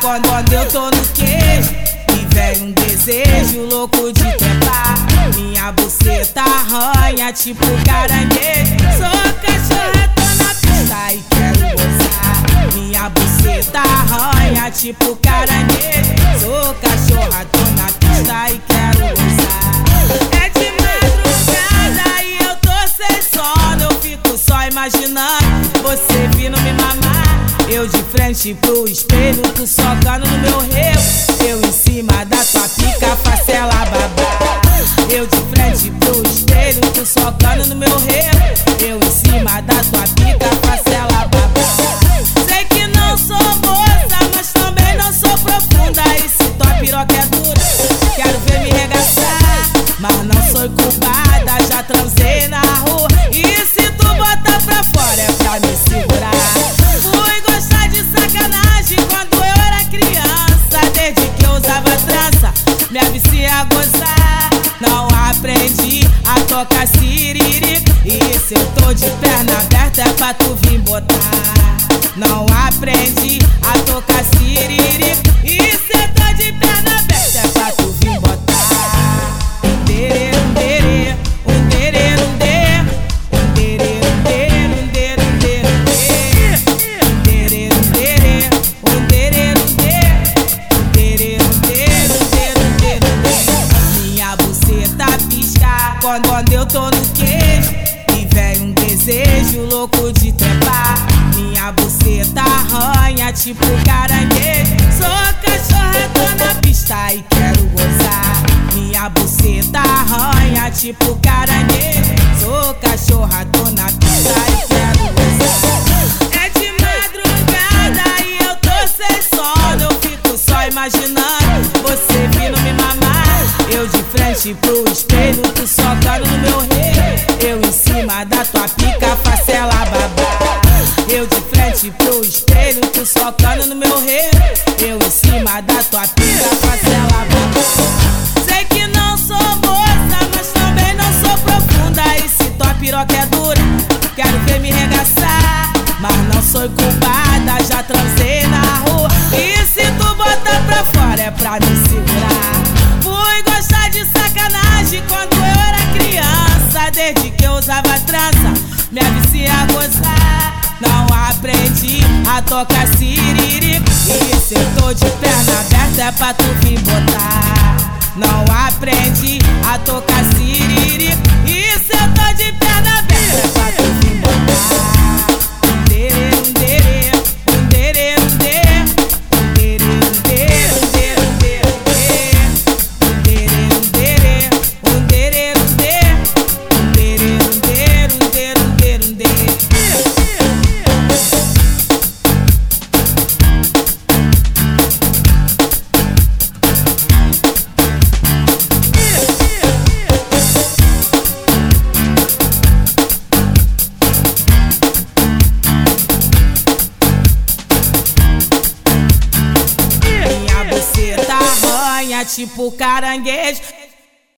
quando, quando eu tô no queijo. E vem um desejo louco de trepar. Minha buceta arranha tipo caranguejo. Sou cachorra, tô na pista e quero gozar. Minha buceta arranha tipo caranguejo. Sou cachorra, tô na pista e quero gozar. É de madrugada e eu tô sem sono. Eu fico só imaginando você vindo me mamar. Eu de frente pro espelho, tu socando no meu rego. Eu em cima da tua pica, facela babá. Eu de frente pro espelho, tu socando no meu rego. Eu em cima da tua pica, facela babá. Sei que não sou moça, mas também não sou profunda. E se tua piroca é dura, quero ver me regaçar. Mas não sou culpada, já transei na rua. E se tu botar pra fora, é pra me segurar. Gozar. Não aprendi a tocar siriri. E se eu tô de perna aberta, é pra tu vir botar. Não aprendi a tocar siriri. E se eu tô de perna aberta, é pra tu vir louco de trepar. Minha buceta arranha tipo caranguejo. Sou cachorra, tô na pista e quero gozar. Minha buceta arranha tipo caranguejo. Sou cachorra, tô na pista e quero gozar. É de madrugada e eu tô sem sono. Eu fico só imaginando você vindo me mamar. Eu de frente pro espelho, tu socando no meu pro espelho, tu socando no meu rei. Eu em cima da tua pica, facela babá. Sei que não sou moça, mas também não sou profunda. E se tua piroca é dura, quero ver me regaçar. Mas não sou culpada, já transei na rua. E se tu botar pra fora, é pra me segurar. Fui gostar de sacanagem quando eu era criança. Desde que eu usava trança, me aviciei a gozar. A tocar siriri. E se eu tô de perna aberta, é pra tu vir botar. Não aprendi a tocar siriri. E se eu tô de perna aberta, é pra tu tipo caranguejo.